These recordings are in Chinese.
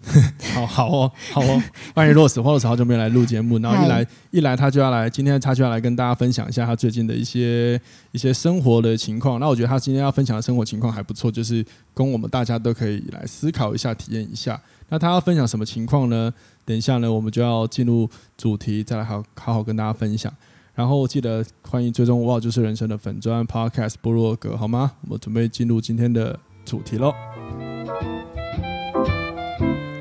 好好哦，好哦，欢迎 Rose。Rose 好久没有来录节目，然后一来一来，他就要来，今天他就要来跟大家分享一下他最近的一些一些生活的情况。那我觉得他今天要分享的生活情况还不错，就是供我们大家都可以来思考一下、体验一下。那他要分享什么情况呢？等一下呢，我们就要进入主题，再来好好好跟大家分享。然后记得欢迎追踪哇，就是人生的粉砖 Podcast 部落格，好吗？我们准备进入今天的主题喽。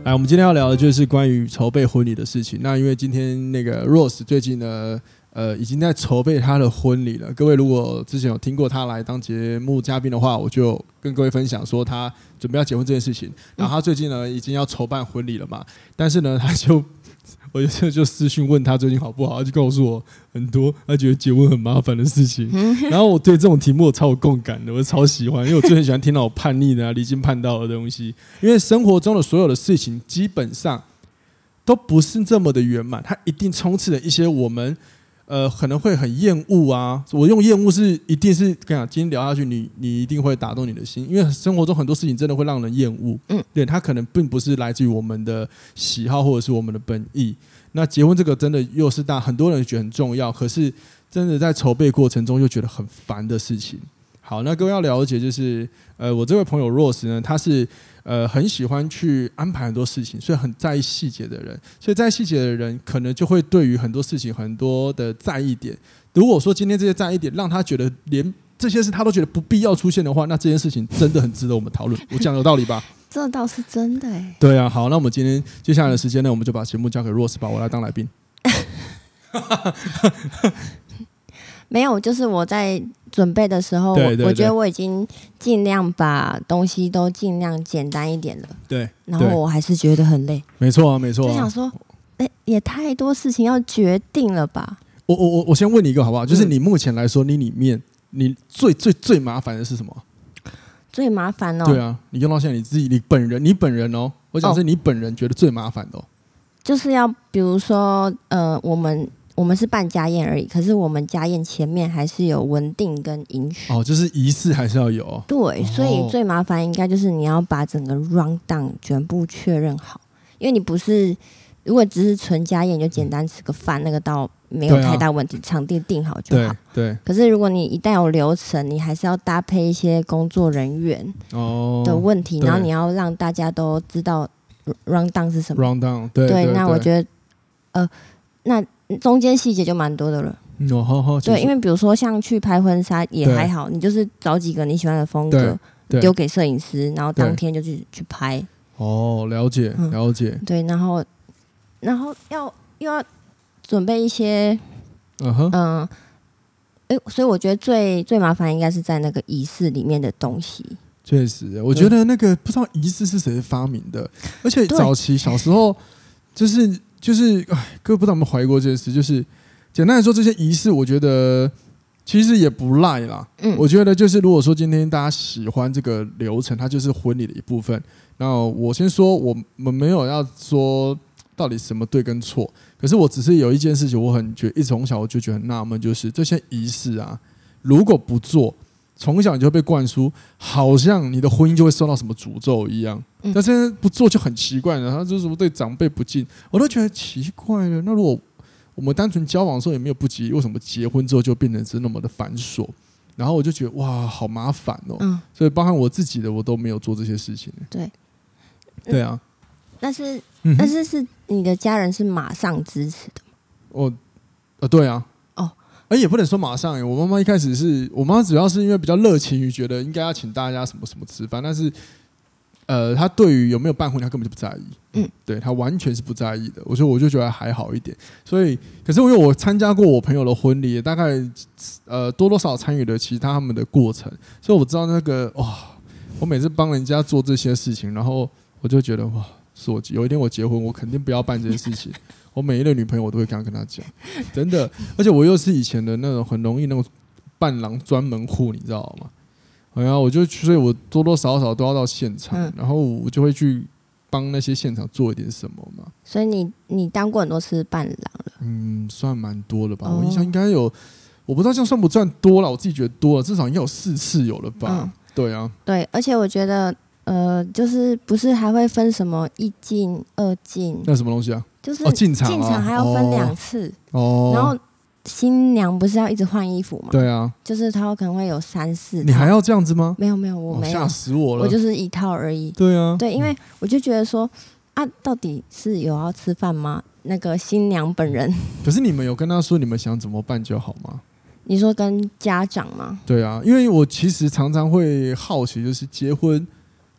来，我们今天要聊的就是关于筹备婚礼的事情。那因为今天那个 Rose 最近呢，呃，已经在筹备他的婚礼了。各位如果之前有听过他来当节目嘉宾的话，我就跟各位分享说，他准备要结婚这件事情。然后他最近呢，已经要筹办婚礼了嘛，但是呢，他就。我就就私讯问他最近好不好，他就告诉我很多他觉得结婚很麻烦的事情。然后我对这种题目我超有共感的，我超喜欢，因为我最喜欢听到我叛逆的、啊、离经叛道的东西。因为生活中的所有的事情基本上都不是这么的圆满，它一定充斥了一些我们。呃，可能会很厌恶啊！我用厌恶是一定是跟你讲，今天聊下去，你你一定会打动你的心，因为生活中很多事情真的会让人厌恶。嗯，对，它可能并不是来自于我们的喜好或者是我们的本意。那结婚这个真的又是大很多人觉得很重要，可是真的在筹备过程中又觉得很烦的事情。好，那各位要了解就是，呃，我这位朋友 Rose 呢，他是。呃，很喜欢去安排很多事情，所以很在意细节的人，所以在意细节的人，可能就会对于很多事情很多的在意点。如果说今天这些在意点让他觉得连这些事他都觉得不必要出现的话，那这件事情真的很值得我们讨论。我讲有道理吧？这倒是真的哎。对啊，好，那我们今天接下来的时间呢，我们就把节目交给 Rose 吧，我来当来宾。没有，就是我在准备的时候，对对对，我觉得我已经尽量把东西都尽量简单一点了。对，然后我还是觉得很累。没错啊，没错啊。就想说，哎，也太多事情要决定了吧？我我我我先问你一个好不好？就是你目前来说，你里面你最最最麻烦的是什么？最麻烦哦。对啊，你用到现在你自己，你本人，你本人哦，我讲是你本人觉得最麻烦的哦。就是要比如说，呃，我们。我们是办家宴而已，可是我们家宴前面还是有文定跟迎娶哦，就是仪式还是要有。对，所以最麻烦应该就是你要把整个 run down 全部确认好，因为你不是如果只是纯家宴，就简单吃个饭，那个倒没有太大问题，啊、场地定好就好。对。对可是如果你一旦有流程，你还是要搭配一些工作人员哦的问题，然后你要让大家都知道 run down 是什么。run down 对。对，那我觉得呃那。中间细节就蛮多的了，哦，好好，对，因为比如说像去拍婚纱也还好，你就是找几个你喜欢的风格，丢给摄影师，然后当天就去去拍。哦，了解了解。对，然后然后要又要准备一些，嗯哼，嗯，哎，所以我觉得最最麻烦应该是在那个仪式里面的东西。确实，我觉得那个不知道仪式是谁发明的，而且早期小时候就是。就是，哎，各位不知道有没有怀疑过这件事？就是简单来说，这些仪式，我觉得其实也不赖啦。嗯，我觉得就是，如果说今天大家喜欢这个流程，它就是婚礼的一部分。那我先说，我们没有要说到底什么对跟错，可是我只是有一件事情，我很觉得，一从小我就觉得很纳闷，就是这些仪式啊，如果不做。从小你就被灌输，好像你的婚姻就会受到什么诅咒一样。但现在不做就很奇怪了，然后就是什么对长辈不敬，我都觉得奇怪了。那如果我们单纯交往的时候也没有不吉，为什么结婚之后就变成是那么的繁琐？然后我就觉得哇，好麻烦哦。嗯，所以包含我自己的，我都没有做这些事情。对，对啊。但是，但是是你的家人是马上支持的吗？哦，呃，对啊。哎，也不能说马上哎。我妈妈一开始是我妈妈，主要是因为比较热情于觉得应该要请大家什么什么吃饭，但是，呃，她对于有没有办婚礼，她根本就不在意。嗯，对，她完全是不在意的。我说，我就觉得还好一点。所以，可是因为我参加过我朋友的婚礼，大概呃多多少少参与了其他他们的过程，所以我知道那个哇，我每次帮人家做这些事情，然后我就觉得哇，是我。有一天我结婚，我肯定不要办这些事情。我每一任女朋友，我都会这样跟她讲，真的。而且我又是以前的那种很容易那种伴郎专门户，你知道吗？哎呀，我就所以，我多多少少都要到现场，嗯、然后我就会去帮那些现场做一点什么嘛。所以你你当过很多次伴郎了？嗯，算蛮多了吧。哦、我印象应该有，我不知道这样算不算多了，我自己觉得多了，至少应该有四次有了吧。嗯、对啊，对，而且我觉得。呃，就是不是还会分什么一进二进？那什么东西啊？就是进场进场还要分两次哦。然后新娘不是要一直换衣服吗？对啊，就是她可能会有三四。你还要这样子吗？没有没有，我没有。吓死我了！我就是一套而已。对啊，对，因为我就觉得说啊，到底是有要吃饭吗？那个新娘本人。可是你们有跟她说你们想怎么办就好吗？你说跟家长吗？对啊，因为我其实常常会好奇，就是结婚。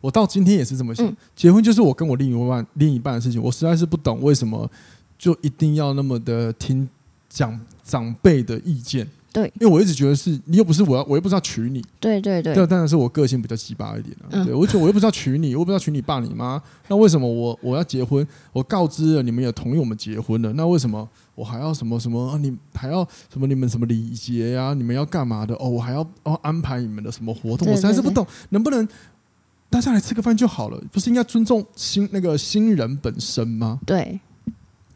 我到今天也是这么想，嗯、结婚就是我跟我另一半另一半的事情。我实在是不懂为什么就一定要那么的听讲长辈的意见。对，因为我一直觉得是你又不是我要，我又不是要娶你。对对对。这当然是我个性比较奇葩一点了、啊。嗯、对，我觉得我又不是要娶你，我又不是要娶你爸你妈。那为什么我我要结婚？我告知了你们也同意我们结婚了，那为什么我还要什么什么？啊、你还要什么？你们什么礼节呀？你们要干嘛的？哦，我还要哦安排你们的什么活动？我实在是不懂，能不能？大家来吃个饭就好了，不是应该尊重新那个新人本身吗？对，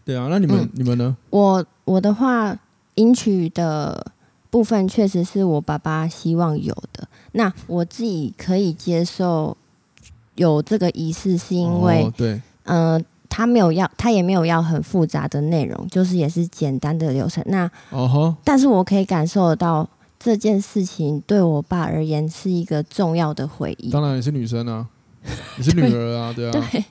对啊。那你们、嗯、你们呢？我我的话，迎娶的部分确实是我爸爸希望有的。那我自己可以接受有这个仪式，是因为、哦、对，嗯、呃，他没有要，他也没有要很复杂的内容，就是也是简单的流程。那哦吼，但是我可以感受得到。这件事情对我爸而言是一个重要的回忆。当然，你是女生啊，你是女儿啊，对，对啊。对，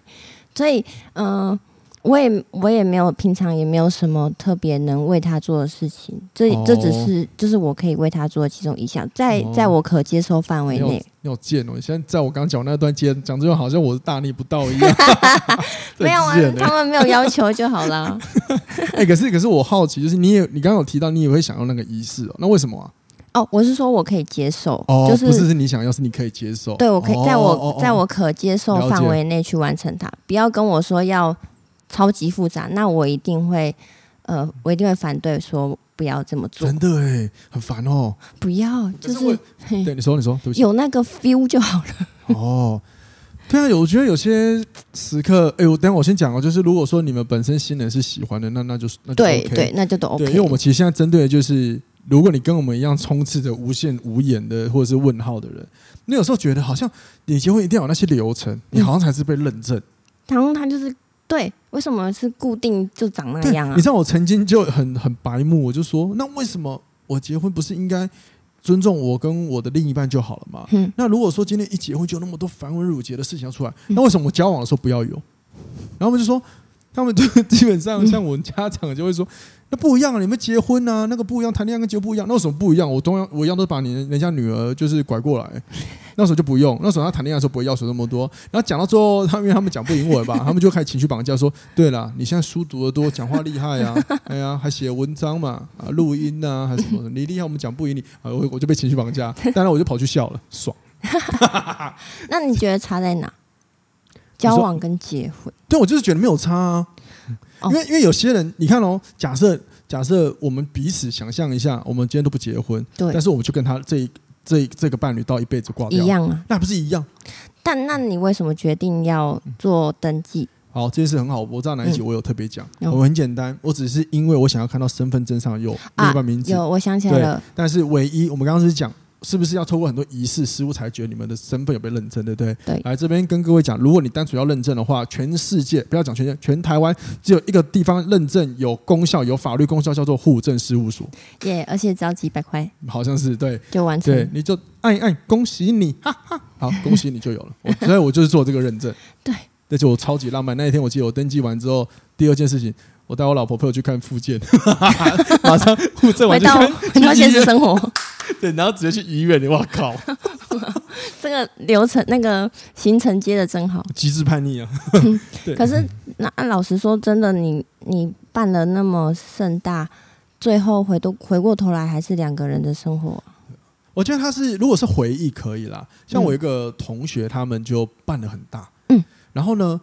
所以，嗯、呃，我也我也没有平常也没有什么特别能为他做的事情。这、哦、这只是就是我可以为他做的其中一项，在、哦、在我可接受范围内。你好贱哦！你现在在我刚讲那段接讲这种，好像我是大逆不道一样。没有啊，他们没有要求就好了。哎、欸，可是可是我好奇，就是你也你刚刚有提到你也会想要那个仪式哦，那为什么啊？哦，我是说我可以接受，哦、就是不是是你想要，是你可以接受。对，我可以在我、哦、在我可接受范围内去完成它，不要跟我说要超级复杂，那我一定会呃，我一定会反对，说不要这么做。真的哎，很烦哦。不要，就是，是对你说，你说，有那个 feel 就好了。哦，对啊，有我觉得有些时刻，哎，我等下我先讲哦，就是如果说你们本身新人是喜欢的，那那就是那就 OK，对对，那就都 OK。因为我们其实现在针对的就是。如果你跟我们一样充斥着无限无言的或者是问号的人，你有时候觉得好像你结婚一定要有那些流程，你好像才是被认证。然后他就是对，为什么是固定就长那样啊？你知道我曾经就很很白目，我就说，那为什么我结婚不是应该尊重我跟我的另一半就好了嘛？嗯。那如果说今天一结婚就有那么多繁文缛节的事情要出来，那为什么我交往的时候不要有？然后我们就说，他们就 基本上像我们家长就会说。那不一样啊！你们结婚啊，那个不一样，谈恋爱跟结婚不一样。那有什么不一样？我同样我一样都把你人家女儿就是拐过来，那时候就不用。那时候他谈恋爱的时候不会要求那么多。然后讲到最后，他因为他们讲不赢我吧，他们就开始情绪绑架，说：对了，你现在书读得多，讲话厉害啊，哎呀，还写文章嘛，啊，录音啊，还是什么的？你厉害，我们讲不赢你啊，我我就被情绪绑架。当然我就跑去笑了，爽。那你觉得差在哪？交往跟结婚？对，我就是觉得没有差啊。因为因为有些人，你看哦，假设假设我们彼此想象一下，我们今天都不结婚，对，但是我们就跟他这这这个伴侣到一辈子挂掉，一样啊，那不是一样？但那你为什么决定要做登记？好，这件事很好，我知道哪一集我有特别讲，嗯、我很简单，我只是因为我想要看到身份证上有另一半名字，啊，有，我想起来了，但是唯一我们刚刚是讲。是不是要透过很多仪式、师傅才觉得你们的身份有被认证，对不对？对。来这边跟各位讲，如果你单纯要认证的话，全世界不要讲全世界，全台湾只有一个地方认证有功效、有法律功效，叫做户政事务所。耶，yeah, 而且只要几百块，好像是对，就完成。对，你就按一按，恭喜你，哈哈，好，恭喜你就有了。所以我就是做这个认证。对，而且我超级浪漫。那一天我记得我登记完之后，第二件事情，我带我老婆陪我去看复健，马上户证完就回到回到现实生活。对，然后直接去医院，你哇靠！这个流程那个行程接的真好，极致叛逆啊！对可是那老实说，真的你你办了那么盛大，最后回都回过头来还是两个人的生活。我觉得他是如果是回忆可以啦，像我一个同学，他们就办的很大，嗯，然后呢，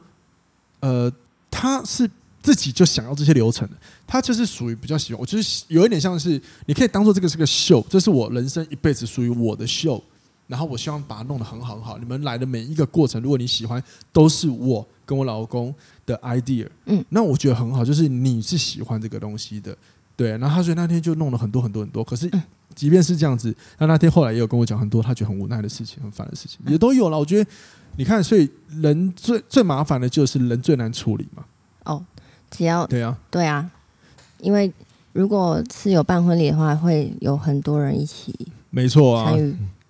呃，他是自己就想要这些流程的，他就是属于比较喜欢，我就是有一点像是你可以当做这个是个秀，这是我人生一辈子属于我的秀，然后我希望把它弄得很好很好。你们来的每一个过程，如果你喜欢，都是我跟我老公的 idea，嗯，那我觉得很好，就是你是喜欢这个东西的，对。然后他所以那天就弄了很多很多很多，可是。即便是这样子，那那天后来也有跟我讲很多他觉得很无奈的事情、很烦的事情，也都有了。我觉得，你看，所以人最最麻烦的就是人最难处理嘛。哦，只要对啊，对啊，因为如果是有办婚礼的话，会有很多人一起，没错啊，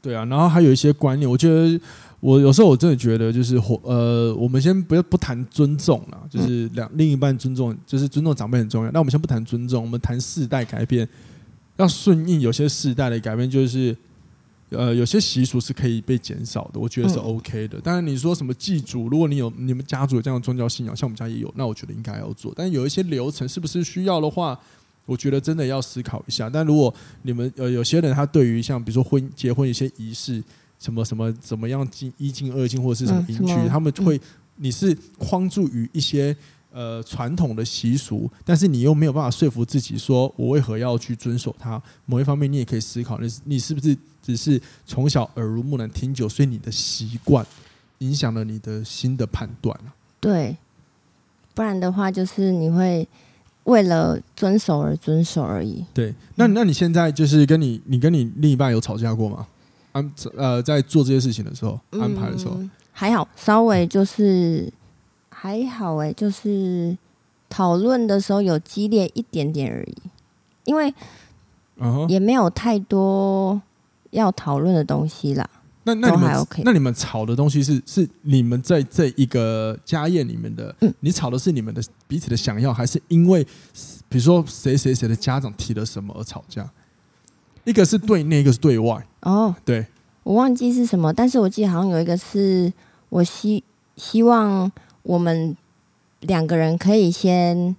对啊。然后还有一些观念，我觉得我有时候我真的觉得，就是呃，我们先不要不谈尊重了，就是两另一半尊重，就是尊重长辈很重要。那我们先不谈尊重，我们谈世代改变。要顺应有些世代的改变，就是呃，有些习俗是可以被减少的，我觉得是 OK 的。当然，你说什么祭祖，如果你有你们家族有这样的宗教信仰，像我们家也有，那我觉得应该要做。但有一些流程是不是需要的话，我觉得真的要思考一下。但如果你们呃有些人他对于像比如说婚结婚一些仪式，什么什么怎么样进一进二进或者是什么迎娶，他们会你是框住于一些。呃，传统的习俗，但是你又没有办法说服自己，说我为何要去遵守它？某一方面，你也可以思考，你你是不是只是从小耳濡目染听久，所以你的习惯影响了你的新的判断？对，不然的话，就是你会为了遵守而遵守而已。对，那那你现在就是跟你，你跟你另一半有吵架过吗？安呃，在做这些事情的时候，安排的时候，嗯，还好，稍微就是。还好哎，就是讨论的时候有激烈一点点而已，因为也没有太多要讨论的东西啦。那那你们 OK？那你们吵的东西是是你们在这一个家宴里面的？嗯，你吵的是你们的彼此的想要，还是因为比如说谁谁谁的家长提了什么而吵架？一个是对内，一个是对外。哦，对，我忘记是什么，但是我记得好像有一个是我希希望。我们两个人可以先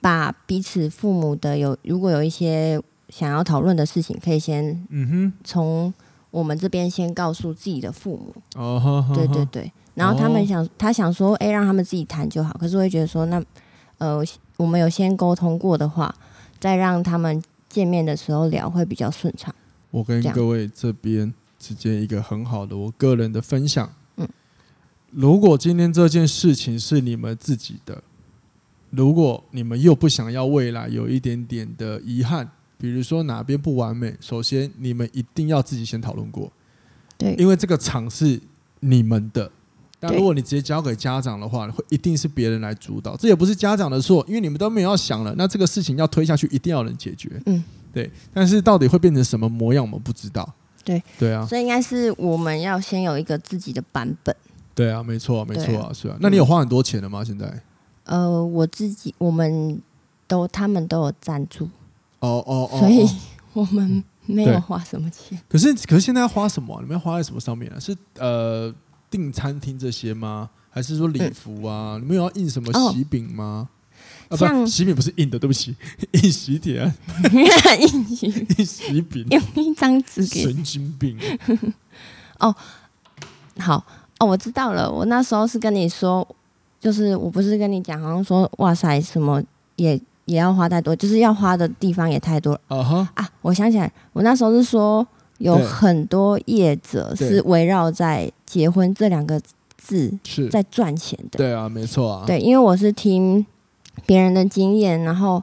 把彼此父母的有，如果有一些想要讨论的事情，可以先嗯哼，从我们这边先告诉自己的父母。哦，对对对。然后他们想，他想说，哎，让他们自己谈就好。可是我会觉得说，那呃，我们有先沟通过的话，再让他们见面的时候聊会比较顺畅。我跟各位这边之间一个很好的我个人的分享。如果今天这件事情是你们自己的，如果你们又不想要未来有一点点的遗憾，比如说哪边不完美，首先你们一定要自己先讨论过，对，因为这个场是你们的。但如果你直接交给家长的话，会一定是别人来主导，这也不是家长的错，因为你们都没有要想了。那这个事情要推下去，一定要能解决，嗯，对。但是到底会变成什么模样，我们不知道。对，对啊，所以应该是我们要先有一个自己的版本。对啊，没错，没错啊，是啊。那你有花很多钱了吗？现在？呃，我自己，我们都他们都有赞助，哦哦哦，所以我们没有花什么钱。可是，可是现在要花什么？你们要花在什么上面啊？是呃订餐厅这些吗？还是说礼服啊？你们有要印什么喜饼吗？啊，不，喜饼不是印的，对不起，印喜帖，印 喜印喜饼，用一张纸给神经病。哦，好。哦，我知道了。我那时候是跟你说，就是我不是跟你讲，好像说哇塞，什么也也要花太多，就是要花的地方也太多了。Uh huh. 啊，我想起来，我那时候是说有很多业者是围绕在结婚这两个字是在赚钱的。对啊，没错啊。对，因为我是听别人的经验，然后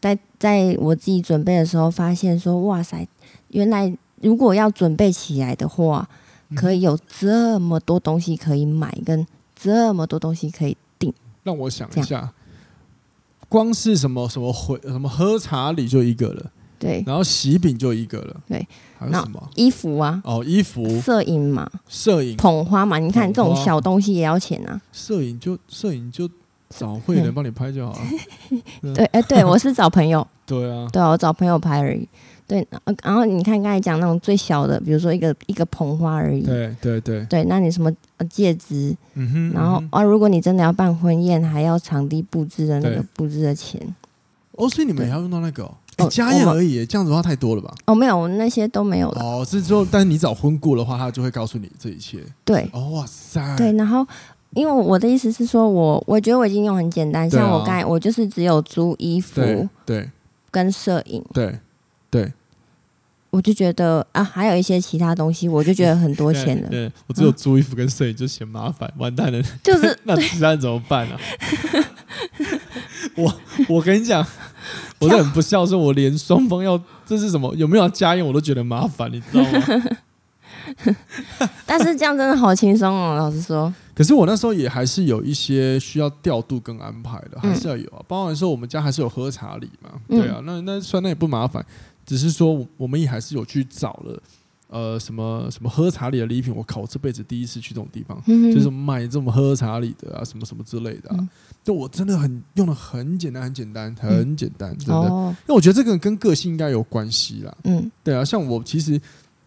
在在我自己准备的时候，发现说哇塞，原来如果要准备起来的话。可以有这么多东西可以买，跟这么多东西可以订。让我想一下，光是什么什么回什么喝茶礼就一个了，对。然后喜饼就一个了，对。还有什么衣服啊？哦，衣服。摄影嘛，摄影。捧花嘛，你看这种小东西也要钱啊。摄影就摄影就找会员 帮你拍就好了。对，哎，对我是找朋友。对啊。对啊，我找朋友拍而已。对，然后你看刚才讲那种最小的，比如说一个一个捧花而已。对对对。对，那你什么戒指？嗯哼。然后啊，如果你真的要办婚宴，还要场地布置的那个布置的钱。哦，所以你们也要用到那个哦，家宴而已，这样子的话太多了吧？哦，没有，那些都没有了。哦，是说，但是你找婚顾的话，他就会告诉你这一切。对。哦哇塞。对，然后因为我的意思是说我，我我觉得我已经用很简单，像我刚才、啊、我就是只有租衣服，对，跟摄影，对，我就觉得啊，还有一些其他东西，我就觉得很多 钱了。对，对我只有租衣服跟摄影就嫌麻烦，嗯、完蛋了，就是 那其他怎么办呢、啊？我我跟你讲，我都很不孝顺，我连双方要这是什么有没有要家用我都觉得麻烦，你知道吗？但是这样真的好轻松哦，老实说。可是我那时候也还是有一些需要调度跟安排的，还是要有啊。包含说我们家还是有喝茶礼嘛，对啊，那那算那也不麻烦，只是说我们也还是有去找了，呃，什么什么喝茶礼的礼品。我靠，我这辈子第一次去这种地方，就是买这种喝茶礼的啊，什么什么之类的啊。就我真的很用的很简单，很简单，很简单，真的。因为我觉得这个跟个性应该有关系啦。嗯，对啊，像我其实。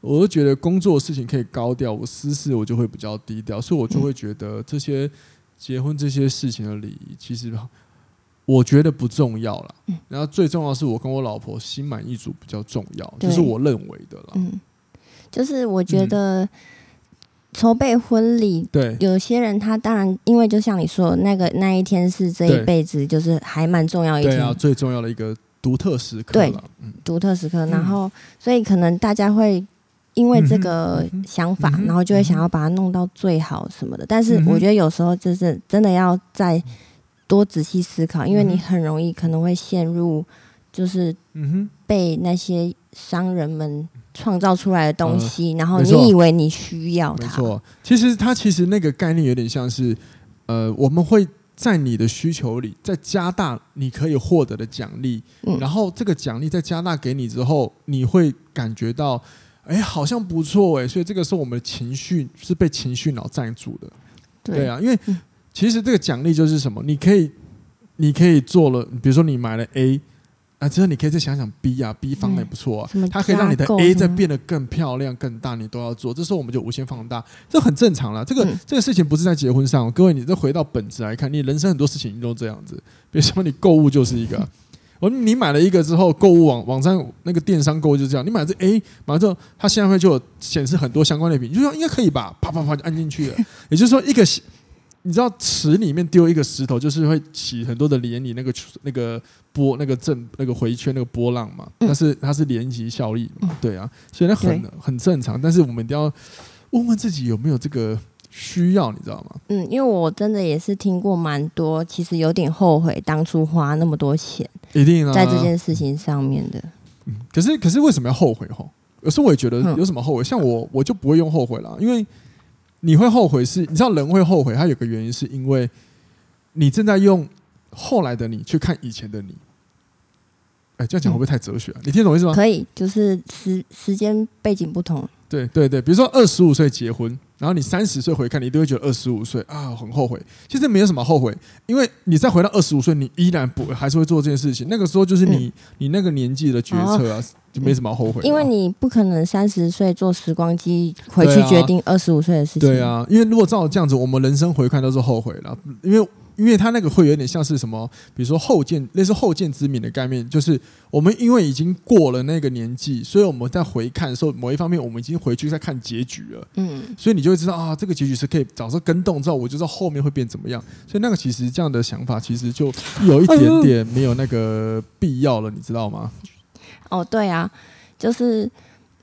我就觉得工作的事情可以高调，我私事我就会比较低调，所以我就会觉得这些结婚这些事情的礼仪，其实我觉得不重要了。然后最重要是我跟我老婆心满意足比较重要，就是我认为的了。嗯，就是我觉得筹备婚礼，对。有些人他当然因为就像你说那个那一天是这一辈子就是还蛮重要一天，对啊，最重要的一个独特时刻，对，独特时刻。然后所以可能大家会。因为这个想法，然后就会想要把它弄到最好什么的。但是我觉得有时候就是真的要再多仔细思考，因为你很容易可能会陷入，就是被那些商人们创造出来的东西，然后你以为你需要它。没错，其实它其实那个概念有点像是，呃，我们会在你的需求里再加大你可以获得的奖励，然后这个奖励再加大给你之后，你会感觉到。哎，好像不错哎，所以这个时候我们的情绪是被情绪脑占住的，对，对啊，因为其实这个奖励就是什么？你可以，你可以做了，比如说你买了 A 啊，之后你可以再想想 B 啊，B 方也不错啊，它可以让你的 A 再变得更漂亮、更大，你都要做。这时候我们就无限放大，这很正常了。这个这个事情不是在结婚上，各位，你再回到本质来看，你人生很多事情都这样子。比如说你购物就是一个。我 你买了一个之后，购物网网站那个电商购物就这样，你买这 A，买了之后，它现在会就有显示很多相关类品，你就说应该可以吧，啪啪啪就按进去了。也就是说，一个你知道池里面丢一个石头，就是会起很多的涟漪，那个那个波那个正那个回圈那个波浪嘛，但是它是涟漪效应嘛，对啊，所以那很很正常。但是我们一定要问问自己有没有这个。需要你知道吗？嗯，因为我真的也是听过蛮多，其实有点后悔当初花那么多钱，一定啊，在这件事情上面的。嗯，可是可是为什么要后悔？吼，有时候我也觉得有什么后悔？像我我就不会用后悔了，因为你会后悔是，你知道人会后悔，它有个原因是因为你正在用后来的你去看以前的你。哎，这样讲会不会太哲学啊？你听懂意思吗？可以，就是时时间背景不同。对对对，比如说二十五岁结婚。然后你三十岁回看，你都会觉得二十五岁啊很后悔。其实没有什么后悔，因为你再回到二十五岁，你依然不还是会做这件事情。那个时候就是你、嗯、你那个年纪的决策啊，就没什么后悔。因为你不可能三十岁做时光机回去决定二十五岁的事情。对啊，因为如果照这样子，我们人生回看都是后悔了，因为。因为他那个会有点像是什么，比如说后见，类似后见之明的概念，就是我们因为已经过了那个年纪，所以我们在回看的时候，某一方面我们已经回去在看结局了。嗯，所以你就会知道啊，这个结局是可以早上跟动之后，我就知道后面会变怎么样。所以那个其实这样。的想法，其实就有一点点没有那个必要了，你知道吗？哦，对啊，就是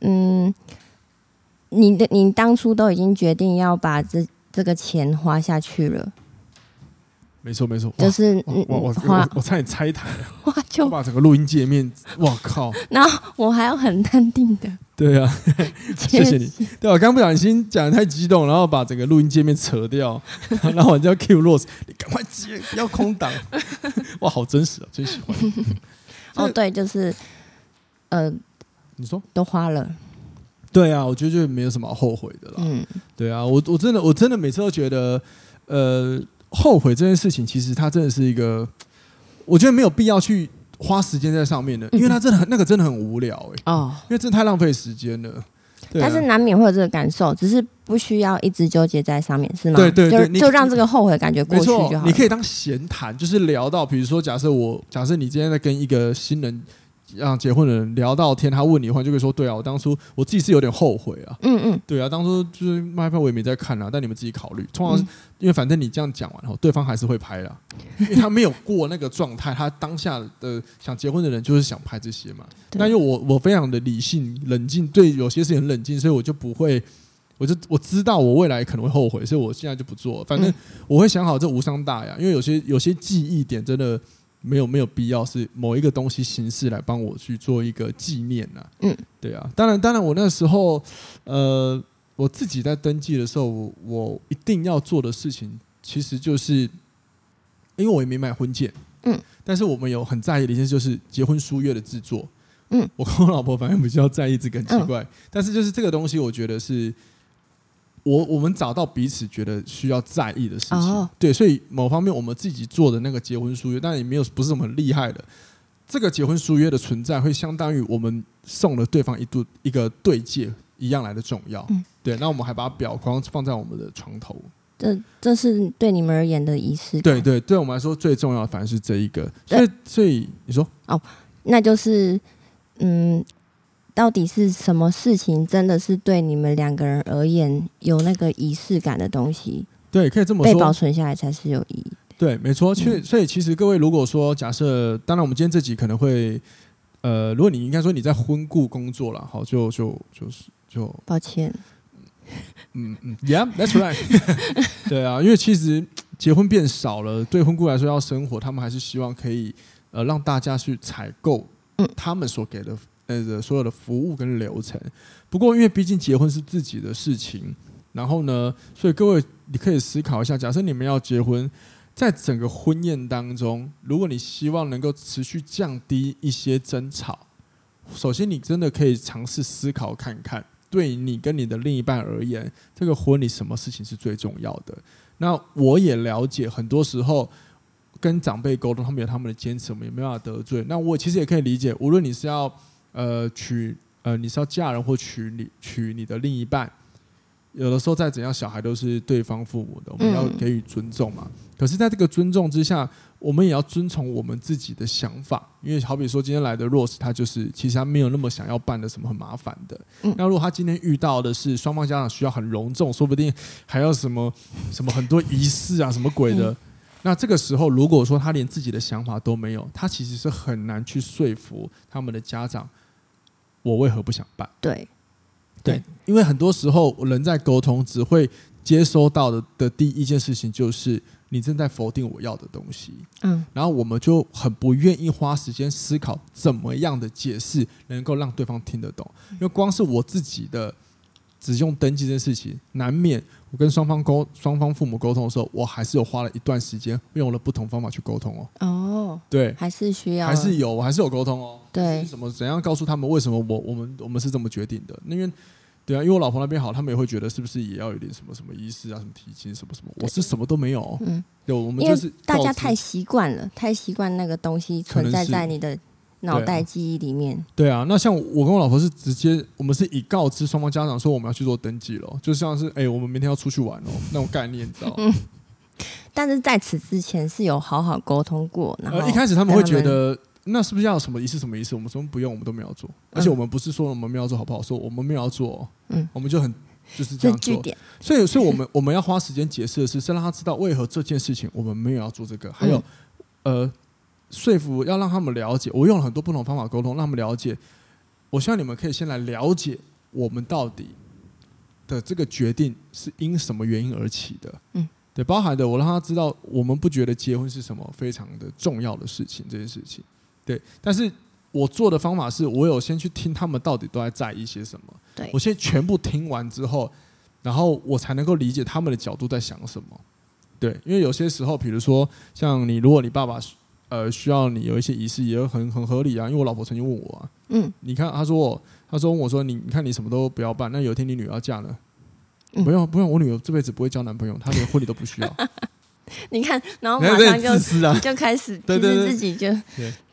嗯，你的你当初都已经决定要把这这个钱花下去了。没错没错，就是我我我我差点拆台了，哇就我把整个录音界面，哇靠！然后我还要很淡定的，对啊，谢谢你。对，我刚不小心讲的太激动，然后把整个录音界面扯掉，然后我就要 cue Rose，你赶快接，不要空档。哇，好真实啊，最喜欢。哦，对，就是呃，你说都花了，对啊，我觉得就没有什么后悔的了。嗯，对啊，我我真的我真的每次都觉得，呃。后悔这件事情，其实它真的是一个，我觉得没有必要去花时间在上面的，因为它真的很那个真的很无聊哎、欸、哦，因为真的太浪费时间了。啊、但是难免会有这个感受，只是不需要一直纠结在上面，是吗？对对对，就就让这个后悔感觉过去就好。你可以当闲谈，就是聊到，比如说假设我假设你今天在跟一个新人让结婚的人聊到天，他问你的话，就会说：“对啊，我当初我自己是有点后悔啊。”嗯嗯，对啊，当初就是卖票我也没在看啊，但你们自己考虑。通常是因为反正你这样讲完后，对方还是会拍啦，因为他没有过那个状态，他当下的想结婚的人就是想拍这些嘛。那因为我我非常的理性冷静，对有些事情很冷静，所以我就不会，我就我知道我未来可能会后悔，所以我现在就不做。反正我会想好这无伤大雅，因为有些有些记忆点真的。没有没有必要是某一个东西形式来帮我去做一个纪念呐、啊。嗯，对啊，当然当然，我那时候呃，我自己在登记的时候，我，我一定要做的事情，其实就是因为我也没买婚戒，嗯，但是我们有很在意的一件事就是结婚书约的制作，嗯，我跟我老婆反正比较在意这个，很奇怪，嗯、但是就是这个东西，我觉得是。我我们找到彼此觉得需要在意的事情，哦、对，所以某方面我们自己做的那个结婚书约，但也没有不是什么很厉害的。这个结婚书约的存在，会相当于我们送了对方一度一个对戒一样来的重要。嗯，对，那我们还把表框放在我们的床头。这这是对你们而言的仪式。对对，对我们来说最重要的反而是这一个。所以所以你说哦，那就是嗯。到底是什么事情，真的是对你们两个人而言有那个仪式感的东西？对，可以这么说，被保存下来才是有意义。对，没错。其实，所以其实各位，如果说假设，当然我们今天这集可能会，呃，如果你应该说你在婚顾工作了，好，就就就是就抱歉。嗯嗯，Yeah，that's right。对啊，因为其实结婚变少了，对婚顾来说要生活，他们还是希望可以呃让大家去采购，他们所给的。呃，所有的服务跟流程。不过，因为毕竟结婚是自己的事情，然后呢，所以各位你可以思考一下，假设你们要结婚，在整个婚宴当中，如果你希望能够持续降低一些争吵，首先你真的可以尝试思考看看，对你跟你的另一半而言，这个婚礼什么事情是最重要的？那我也了解，很多时候跟长辈沟通，他们有他们的坚持，我们也没办法得罪。那我其实也可以理解，无论你是要。呃，娶呃，你是要嫁人或娶你娶你的另一半，有的时候再怎样，小孩都是对方父母的，我们要给予尊重嘛。可是，在这个尊重之下，我们也要遵从我们自己的想法，因为好比说今天来的 Rose，他就是其实他没有那么想要办的什么很麻烦的。那如果他今天遇到的是双方家长需要很隆重，说不定还要什么什么很多仪式啊，什么鬼的。那这个时候，如果说他连自己的想法都没有，他其实是很难去说服他们的家长。我为何不想办？对，对，因为很多时候人在沟通，只会接收到的的第一件事情就是你正在否定我要的东西。嗯，然后我们就很不愿意花时间思考怎么样的解释能够让对方听得懂，因为光是我自己的。只用登记这件事情，难免我跟双方沟双方父母沟通的时候，我还是有花了一段时间，用了不同方法去沟通哦。哦，对，还是需要，还是有，我还是有沟通哦。对，什么怎样告诉他们为什么我我们我们是这么决定的？因为对啊，因为我老婆那边好，他们也会觉得是不是也要有点什么什么仪式啊，什么提亲什么什么？我是什么都没有。嗯，有我们就是大家太习惯了，太习惯那个东西存在在你的。脑袋记忆里面对、啊，那像我跟我老婆是直接，我们是以告知双方家长说我们要去做登记了，就像是哎、欸，我们明天要出去玩哦，那种概念，你知道？嗯。但是在此之前是有好好沟通过，然后一开始他们会觉得那是不是要什么仪式什么仪式？我们说不用，我们都没有做，而且我们不是说我们没有做好不好？说我们没有要做，嗯，我们就很就是这样做。所以，所以我们 我们要花时间解释的是，是让他知道为何这件事情我们没有要做这个，还有呃。说服要让他们了解，我用了很多不同方法沟通，让他们了解。我希望你们可以先来了解我们到底的这个决定是因什么原因而起的。嗯，对，包含的我让他知道，我们不觉得结婚是什么非常的重要的事情，这件事情。对，但是我做的方法是我有先去听他们到底都在在意些什么。对，我先全部听完之后，然后我才能够理解他们的角度在想什么。对，因为有些时候，比如说像你，如果你爸爸。呃，需要你有一些仪式，也很很合理啊。因为我老婆曾经问我啊，嗯，你看，她说我，她说我说，你你看你什么都不要办，那有一天你女儿要嫁呢？嗯、不用不用，我女儿这辈子不会交男朋友，她连婚礼都不需要。你看，然后马上就就开始，对对对，自己就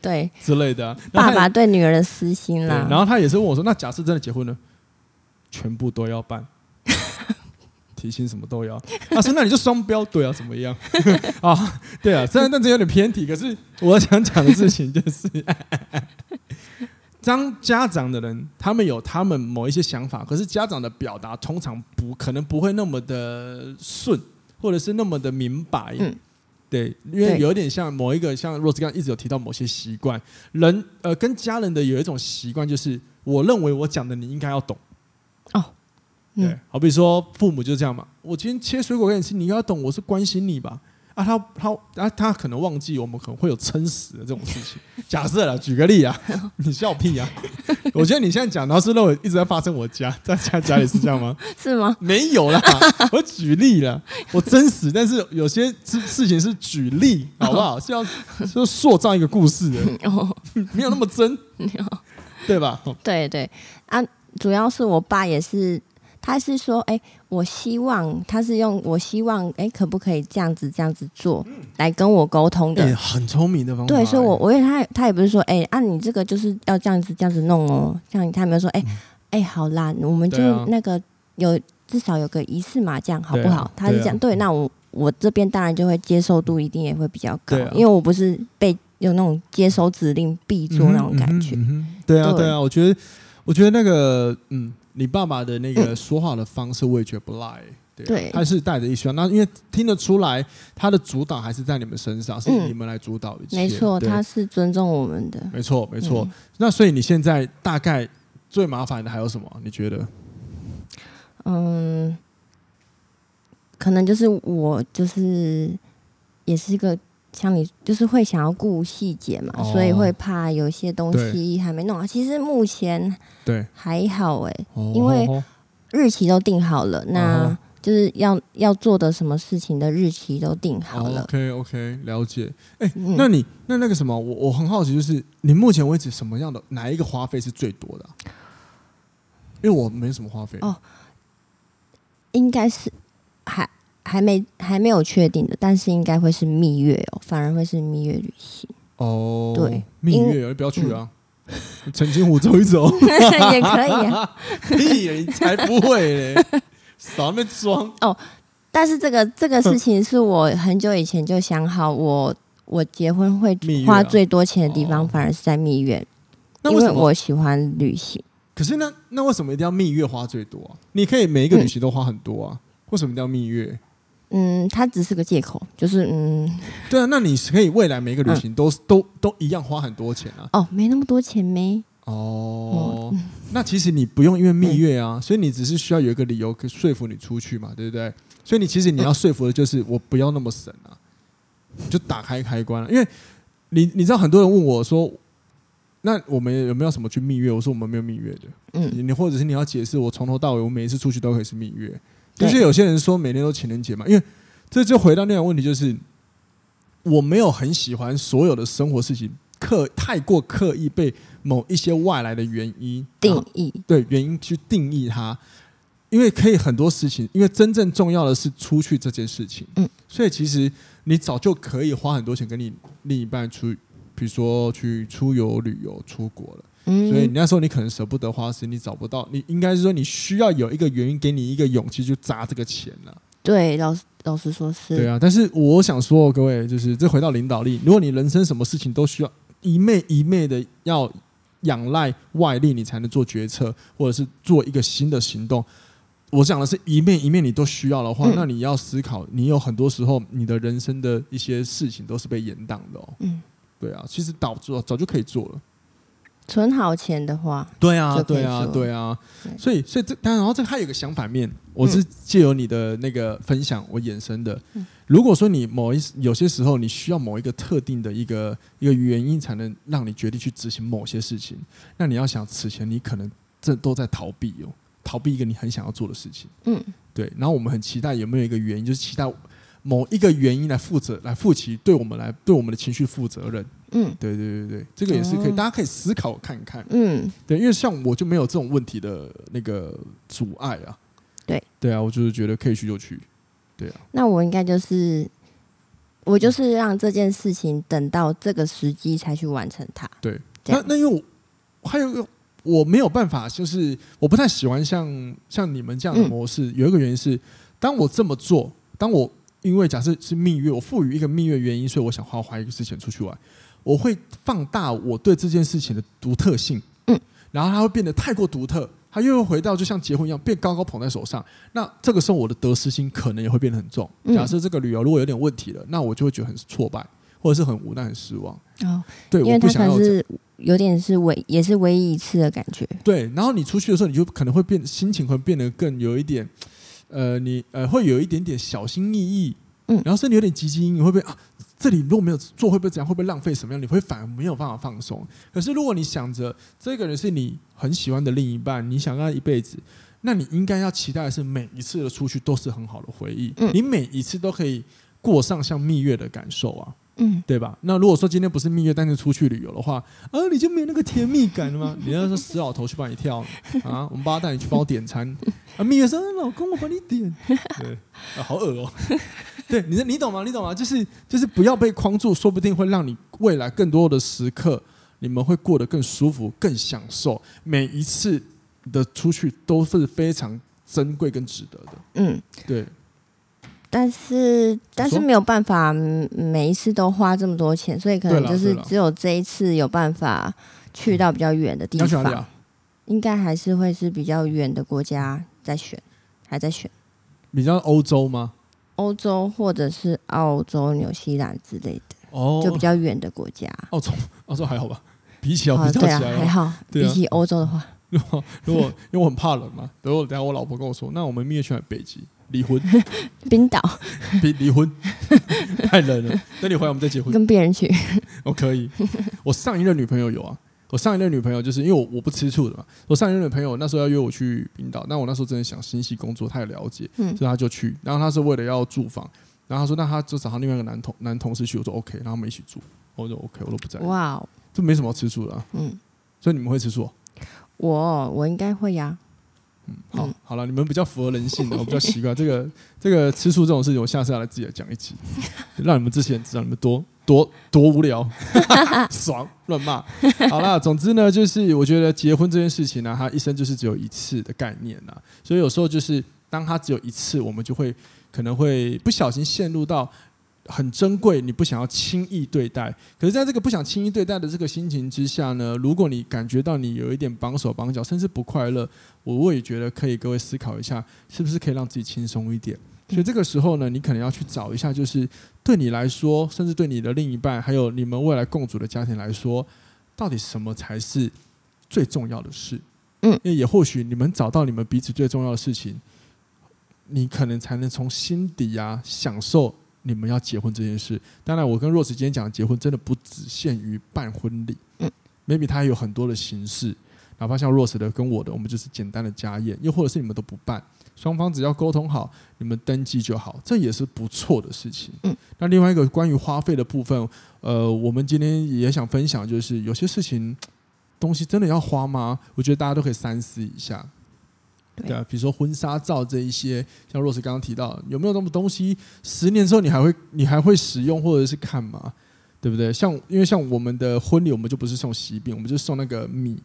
对，之类的、啊。爸爸对女儿的私心啦。然后他也是问我说，那假设真的结婚了，全部都要办。提亲什么都要，他说那你就双标，对啊，怎么样 啊？对啊，虽然但这有点偏题，可是我想讲的事情就是，当家长的人，他们有他们某一些想法，可是家长的表达通常不可能不会那么的顺，或者是那么的明白。嗯，对，因为有点像某一个像 Rose 刚刚一直有提到某些习惯，人呃跟家人的有一种习惯，就是我认为我讲的你应该要懂。对，好比说父母就是这样嘛，我今天切水果给你吃，你要懂，我是关心你吧。啊，他他啊，他可能忘记我们可能会有撑死的这种事情。假设了，举个例啊，你笑屁啊！我觉得你现在讲，然后是认为一直在发生我家，在家家里是这样吗？是吗？没有啦，我举例了，我真实，但是有些事事情是举例，好不好？是要是塑造一个故事的，没有那么真，对吧？对对啊，主要是我爸也是。他是说，哎、欸，我希望他是用我希望，哎、欸，可不可以这样子这样子做，来跟我沟通的，欸、很聪明的方法。对，所以我我以为他他也不是说，哎、欸，啊，你这个就是要这样子这样子弄哦，这样他没有说，哎、好啦，我们就那个有至少有个仪式嘛，这样好不好？啊、他是这样，对，那我我这边当然就会接受度一定也会比较高，啊、因为我不是被有那种接收指令必做那种感觉。嗯嗯嗯、对啊，对啊，我觉得我觉得那个嗯。你爸爸的那个 说话的方式，我也觉得不赖、欸，对，对，他是带着一双。那因为听得出来，他的主导还是在你们身上，是你们来主导一切。没错，他是尊重我们的。没错，没错。那所以你现在大概最麻烦的还有什么？你觉得？嗯，可能就是我，就是也是一个。像你就是会想要顾细节嘛，哦、所以会怕有些东西还没弄好。其实目前对还好哎、因为日期都定好了，哦、那就是要要做的什么事情的日期都定好了。哦、OK OK，了解。哎、欸，嗯、那你那那个什么，我我很好奇，就是你目前为止什么样的哪一个花费是最多的、啊？因为我没什么花费哦，应该是还。还没还没有确定的，但是应该会是蜜月哦，反而会是蜜月旅行哦。对，蜜月你不要去啊，澄清湖走一走 也可以啊。屁，你才不会嘞，少那么装哦。但是这个这个事情是我很久以前就想好，我我结婚会花最多钱的地方，反而是在蜜月，因为我喜欢旅行。可是那那为什么一定要蜜月花最多啊？你可以每一个旅行都花很多啊，为什么一定要蜜月？嗯，它只是个借口，就是嗯，对啊，那你可以未来每一个旅行都、嗯、都都一样花很多钱啊？哦，没那么多钱没？哦，嗯、那其实你不用因为蜜月啊，嗯、所以你只是需要有一个理由可以说服你出去嘛，对不对？所以你其实你要说服的就是我不要那么省啊，就打开开关了。因为你你知道很多人问我说，那我们有没有什么去蜜月？我说我们没有蜜月的。嗯，你或者是你要解释，我从头到尾我每一次出去都可以是蜜月。就是有些人说每年都情人节嘛，因为这就回到那个问题，就是我没有很喜欢所有的生活事情刻太过刻意被某一些外来的原因定义，对原因去定义它，因为可以很多事情，因为真正重要的是出去这件事情，嗯，所以其实你早就可以花很多钱跟你另一半出，比如说去出游旅游出国了。所以你那时候你可能舍不得花钱，你找不到，你应该是说你需要有一个原因给你一个勇气去砸这个钱了。对，老实老实说是。对啊，但是我想说，各位就是这回到领导力，如果你人生什么事情都需要一昧一昧的要仰赖外力，你才能做决策，或者是做一个新的行动。我讲的是一面一面你都需要的话，嗯、那你要思考，你有很多时候你的人生的一些事情都是被延宕的哦。嗯，对啊，其实早做早就可以做了。存好钱的话，对啊，对啊，对啊，所以，所以这，当然，然后这还有一个相反面，我是借由你的那个分享，我衍生的。如果说你某一有些时候你需要某一个特定的一个一个原因，才能让你决定去执行某些事情，那你要想，此前你可能这都在逃避哦，逃避一个你很想要做的事情。嗯，对。然后我们很期待有没有一个原因，就是期待某一个原因来负责，来负起对我们来对我们的情绪负责任。嗯，对对对对，这个也是可以，哦、大家可以思考看看。嗯，对，因为像我就没有这种问题的那个阻碍啊。对，对啊，我就是觉得可以去就去。对啊，那我应该就是，我就是让这件事情等到这个时机才去完成它。对，那那因为我还有一个我没有办法，就是我不太喜欢像像你们这样的模式。嗯、有一个原因是，当我这么做，当我因为假设是蜜月，我赋予一个蜜月原因，所以我想花花一个事情出去玩。我会放大我对这件事情的独特性，嗯，然后它会变得太过独特，它又会回到就像结婚一样，变高高捧在手上。那这个时候我的得失心可能也会变得很重。假设这个旅游如果有点问题了，那我就会觉得很挫败，或者是很无奈、很失望。哦，对，因为它可能是有点是唯也是唯一一次的感觉。对，然后你出去的时候，你就可能会变心情会变得更有一点，呃，你呃会有一点点小心翼翼。嗯，然后甚至有点汲汲营营，会不会啊？这里如果没有做，会不会怎样？会不会浪费什么样？你会反而没有办法放松。可是如果你想着这个人是你很喜欢的另一半，你想跟他一辈子，那你应该要期待的是每一次的出去都是很好的回忆，嗯，你每一次都可以过上像蜜月的感受啊。嗯，对吧？那如果说今天不是蜜月，但是出去旅游的话，啊，你就没有那个甜蜜感了吗？你要说死老头去帮你跳啊，我们爸带你去帮我点餐啊，蜜月说老公我帮你点，对，啊，好恶哦。对，你你懂吗？你懂吗？就是就是不要被框住，说不定会让你未来更多的时刻，你们会过得更舒服、更享受。每一次的出去都是非常珍贵跟值得的。嗯，对。但是但是没有办法每一次都花这么多钱，所以可能就是只有这一次有办法去到比较远的地方。啊、应该还是会是比较远的国家在选，还在选。比较欧洲吗？欧洲或者是澳洲、纽西兰之类的，哦，就比较远的国家。澳洲，澳洲还好吧？比起来比较起来、啊、还好。比起欧洲的话，如果如果因为我很怕冷嘛，等我等下我老婆跟我说，那我们蜜月去北极。离婚，冰岛，离离婚，太冷了。等你回来我们再结婚。跟别人去，我可以。我上一任女朋友有啊，我上一任女朋友就是因为我我不吃醋的嘛。我上一任女朋友那时候要约我去冰岛，那我那时候真的想心系工作，她也了解，所以她就去。然后她是为了要住房，然后她说那她就找她另外一个男同男同事去，我说 OK，然后我们一起住，我说 OK，我都不在。哇哦，这没什么吃醋的啊。嗯，所以你们会吃醋？我我应该会呀。嗯，好，好了，你们比较符合人性的，我比较习惯这个这个吃醋这种事情，我下次要来自己来讲一集，让你们这些人知道你们多多多无聊，爽乱骂。好啦，总之呢，就是我觉得结婚这件事情呢，它一生就是只有一次的概念呐，所以有时候就是当它只有一次，我们就会可能会不小心陷入到。很珍贵，你不想要轻易对待。可是，在这个不想轻易对待的这个心情之下呢，如果你感觉到你有一点绑手绑脚，甚至不快乐，我我也觉得可以，各位思考一下，是不是可以让自己轻松一点？所以这个时候呢，你可能要去找一下，就是对你来说，甚至对你的另一半，还有你们未来共组的家庭来说，到底什么才是最重要的事？嗯，因为也或许你们找到你们彼此最重要的事情，你可能才能从心底啊享受。你们要结婚这件事，当然，我跟 Rose 今天讲的结婚，真的不只限于办婚礼。嗯，maybe 它有很多的形式，哪怕像 Rose 的跟我的，我们就是简单的家宴，又或者是你们都不办，双方只要沟通好，你们登记就好，这也是不错的事情。嗯，那另外一个关于花费的部分，呃，我们今天也想分享，就是有些事情东西真的要花吗？我觉得大家都可以三思一下。对啊，比如说婚纱照这一些，像若是刚刚提到，有没有那么东西？十年之后你还会你还会使用或者是看吗？对不对？像因为像我们的婚礼，我们就不是送喜饼，我们就送那个米，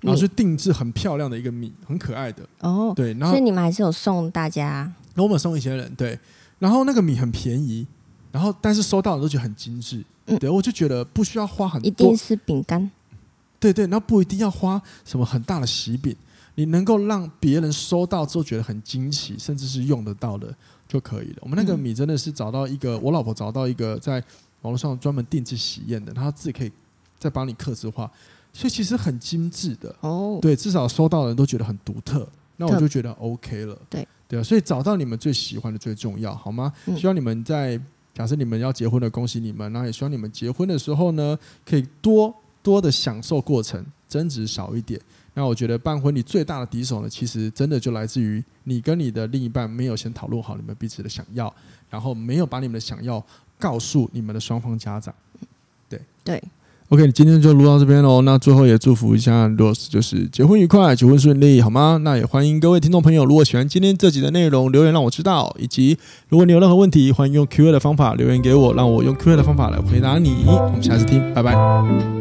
然后是定制很漂亮的一个米，很可爱的哦。对，然后所以你们还是有送大家，那我们送一些人对，然后那个米很便宜，然后但是收到的都觉得很精致，嗯，对，我就觉得不需要花很多，一定是饼干，对对，然后不一定要花什么很大的喜饼。你能够让别人收到之后觉得很惊喜，甚至是用得到的就可以了。我们那个米真的是找到一个，我老婆找到一个在网络上专门定制喜宴的，他自己可以再帮你刻字化，所以其实很精致的哦。对，至少收到的人都觉得很独特，那我就觉得 OK 了。对对啊，所以找到你们最喜欢的最重要，好吗？希望你们在假设你们要结婚的，恭喜你们，然后也希望你们结婚的时候呢，可以多多的享受过程，争执少一点。那我觉得办婚礼最大的敌手呢，其实真的就来自于你跟你的另一半没有先讨论好你们彼此的想要，然后没有把你们的想要告诉你们的双方家长。对对，OK，今天就录到这边喽。那最后也祝福一下 Rose，就是结婚愉快，结婚顺利，好吗？那也欢迎各位听众朋友，如果喜欢今天这集的内容，留言让我知道。以及如果你有任何问题，欢迎用 Q&A 的方法留言给我，让我用 Q&A 的方法来回答你。我们下次听，拜拜。